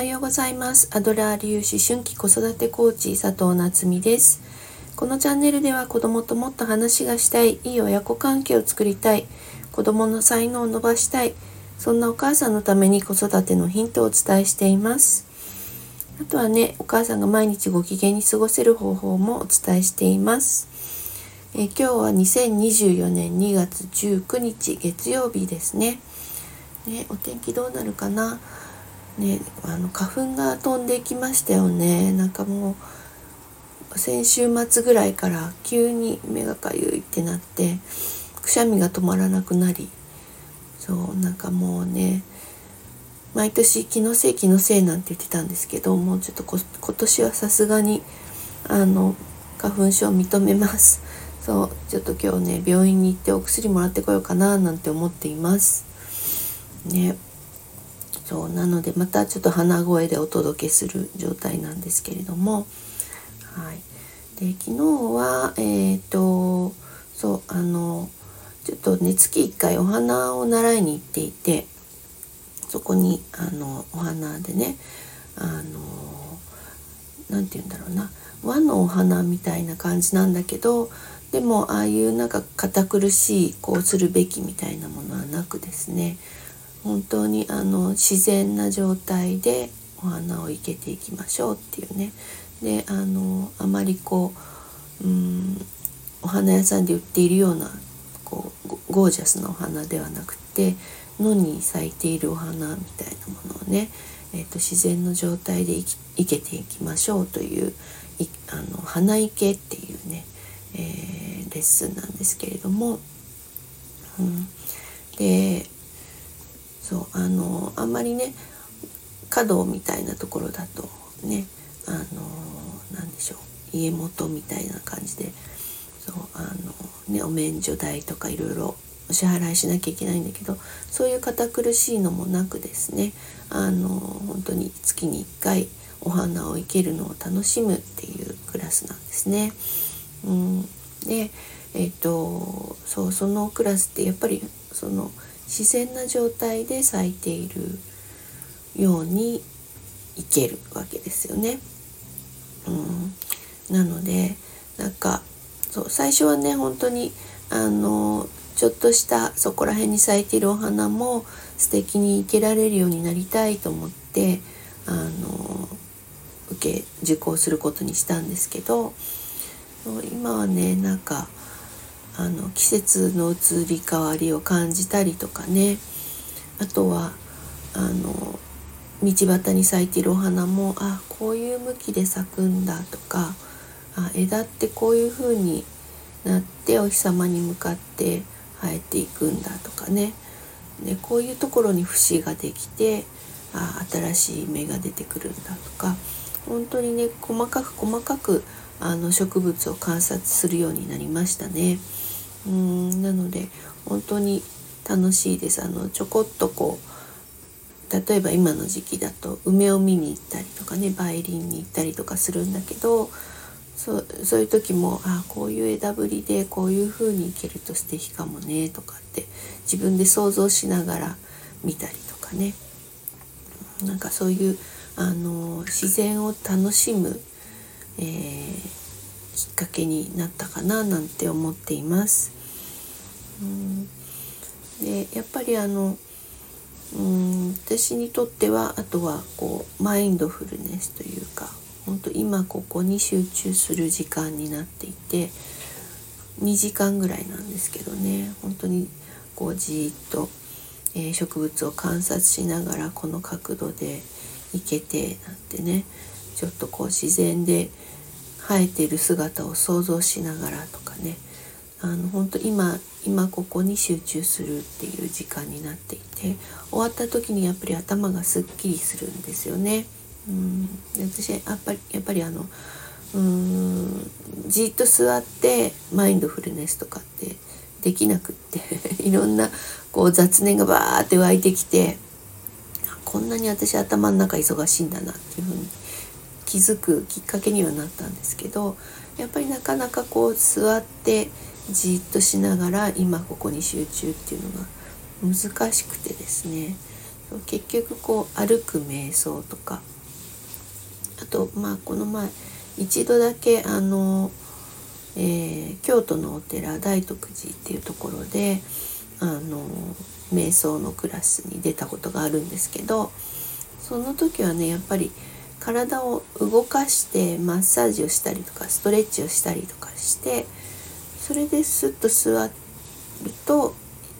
はようございます。アドラー粒子春季子育てコーチ佐藤夏実です。このチャンネルでは子供ともっと話がしたい、いい親子関係を作りたい、子供の才能を伸ばしたい、そんなお母さんのために子育てのヒントをお伝えしています。あとはね、お母さんが毎日ご機嫌に過ごせる方法もお伝えしています。え今日は2024年2月19日月曜日ですね。ね、お天気どうなるかな？ね、あの花粉が飛んできましたよね。なんかもう先週末ぐらいから急に目がかゆいってなってくしゃみが止まらなくなりそうなんかもうね毎年気のせい気のせいなんて言ってたんですけどもうちょっと今年はさすがにあの花粉症認めます。そうちょっと今日ね病院に行ってお薬もらってこようかななんて思っていますねそうなのでまたちょっと鼻声でお届けする状態なんですけれども。はい。で昨日はえっ、ー、とそうあのちょっとね月1回お花を習いに行っていてそこにあのお花でねあの何て言うんだろうな和のお花みたいな感じなんだけどでもああいうなんか堅苦しいこうするべきみたいなものはなくですね本当にあの自然な状態でお花を生けていきましょうっていうね。であのあまりこううんお花屋さんで売っているようなこうゴージャスなお花ではなくて野に咲いているお花みたいなものをね、えーと、自然の状態で生けていきましょうというあの花生っていうねえー、レッスンなんですけれども、うん、でそうあのあんまりね角みたいなところだとねあの何でしょう家元みたいな感じでそうあの、ね、お免除代とかいろいろお支払いしなきゃいけないんだけどそういう堅苦しいのもなくですねあの本当に月に1回お花を生けるのを楽しむっていうクラスなんですね。うん、でえっ、とそうそのクラスってやっぱりその自然な状態で咲いているようにいけるわけですよね。うん、なのでなんかそう最初はね本当にあのちょっとしたそこら辺に咲いているお花も素敵に生けられるようになりたいと思ってあの受け受講することにしたんですけど今はねなんかあの季節の移り変わりを感じたりとかね。あとはあの道端に咲いてるお花もあこういう向きで咲くんだとかあ枝ってこういう風になってお日様に向かって生えていくんだとかね。でこういうところに節ができてあ新しい芽が出てくるんだとか。本当にね細かく細かくあの植物を観察するようになりましたね。うんなので本当に楽しいです。あのちょこっとこう例えば今の時期だと梅を見に行ったりとかね梅林に行ったりとかするんだけどそうそういう時もあこういう枝ぶりでこういう風にいけると素敵かもねとかって自分で想像しながら見たりとかねなんかそういうあの自然を楽しむえー、きっかけになったかななんて思っています。うんでやっぱりあのうん私にとってはあとはこうマインドフルネスというか本当今ここに集中する時間になっていて2時間ぐらいなんですけどね本当にこうじっと、え、植物を観察しながらこの角度でいけてなんてねちょっとこう自然で生えている姿を想像しながらとかねあの本当今今ここに集中するっていう時間になっていて終わった時にやっぱり頭がすっきりするんですよね。うん私やっぱりやっぱりあのうんじっと座ってマインドフルネスとかってできなくって いろんなこう雑念がバーって湧いてきてこんなに私頭の中忙しいんだなっていうふうに気づくきっかけにはなったんですけどやっぱりなかなかこう座ってじっとしながら今ここに集中っていうのが難しくてですね。結局こう歩く瞑想とかあとまあこの前一度だけあの、えー、京都のお寺大徳寺っていうところであの瞑想のクラスに出たことがあるんですけどその時はねやっぱり体を動かしてマッサージをしたりとかストレッチをしたりとかしてそれでスッと座ると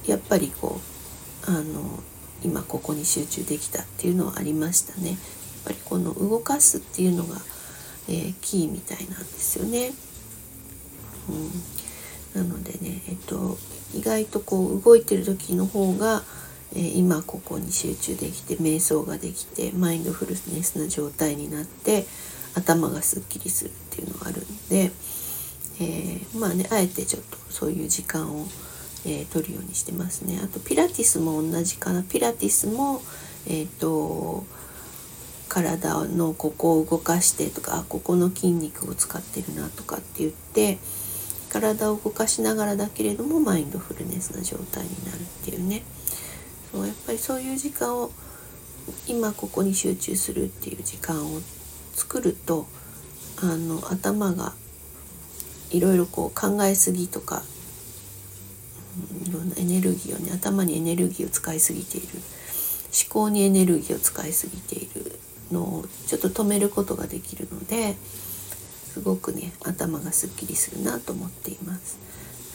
やっぱりこうあの今ここに集中できたっていうのはありましたね。やっぱりこの動かすっていうのが、えー、キーみたいなんですよね。うん、なのでね、えっと、意外とこう動いてる時の方が、え、今ここに集中できて瞑想ができてマインドフルネスな状態になって頭がすっきりするっていうのがあるんで、えー、まあねあえてちょっとそういう時間をえー、取るようにしてますね。あとピラティスも同じかな。ピラティスも、えーと、体のここを動かしてとかあここの筋肉を使ってるなとかって言って体を動かしながらだけれどもマインドフルネスな状態になるっていうねそうやっぱりそういう時間を今ここに集中するっていう時間を作るとあの頭がいろいろこう考えすぎとかいろんなエネルギーをね頭にエネルギーを使いすぎている。思考にエネルギーを使いすぎているのをちょっと止めることができるのですごくね頭がすっきりするなと思っています。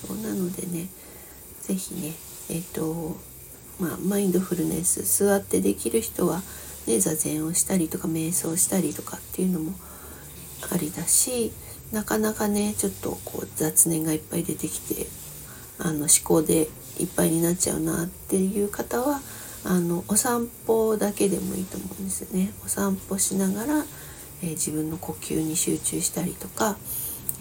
そうなのでね是非ねえっ、ー、とまあマインドフルネス座ってできる人はね座禅をしたりとか瞑想したりとかっていうのもありだしなかなかねちょっとこう雑念がいっぱい出てきてあの思考でいっぱいになっちゃうなっていう方はあのお散歩だけでもいいと思うんですよね。お散歩しながら、えー、自分の呼吸に集中したりとか、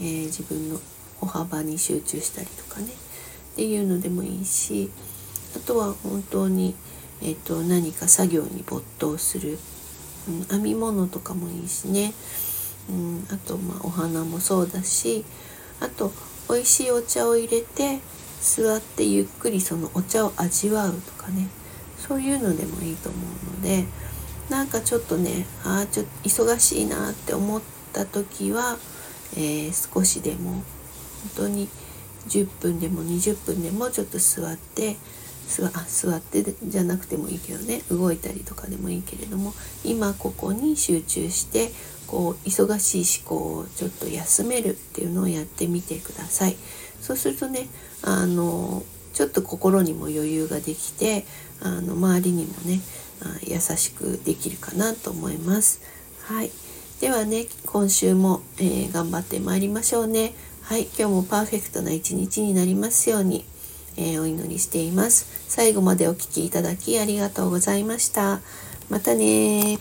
えー、自分の歩幅に集中したりとかねっていうのでもいいしあとは本当に、えーと、何か作業に没頭する、うん、編み物とかもいいしね、うん、あとまあお花もそうだしあと美味しいお茶を入れて座ってゆっくりそのお茶を味わうとかね。そういうのでもいいと思うのでなんかちょっとねああちょっと忙しいなって思った時は、えー、少しでも本当に10分でも20分でもちょっと座って座ってじゃなくてもいいけどね動いたりとかでもいいけれども今ここに集中してこう忙しい思考をちょっと休めるっていうのをやってみてください。そうするとねあのちょっと心にも余裕ができてあの周りにもね優しくできるかなと思います。はい、ではね今週も、えー、頑張ってまいりましょうね。はい、今日もパーフェクトな一日になりますように、えー、お祈りしています。最後までお聴きいただきありがとうございました。またね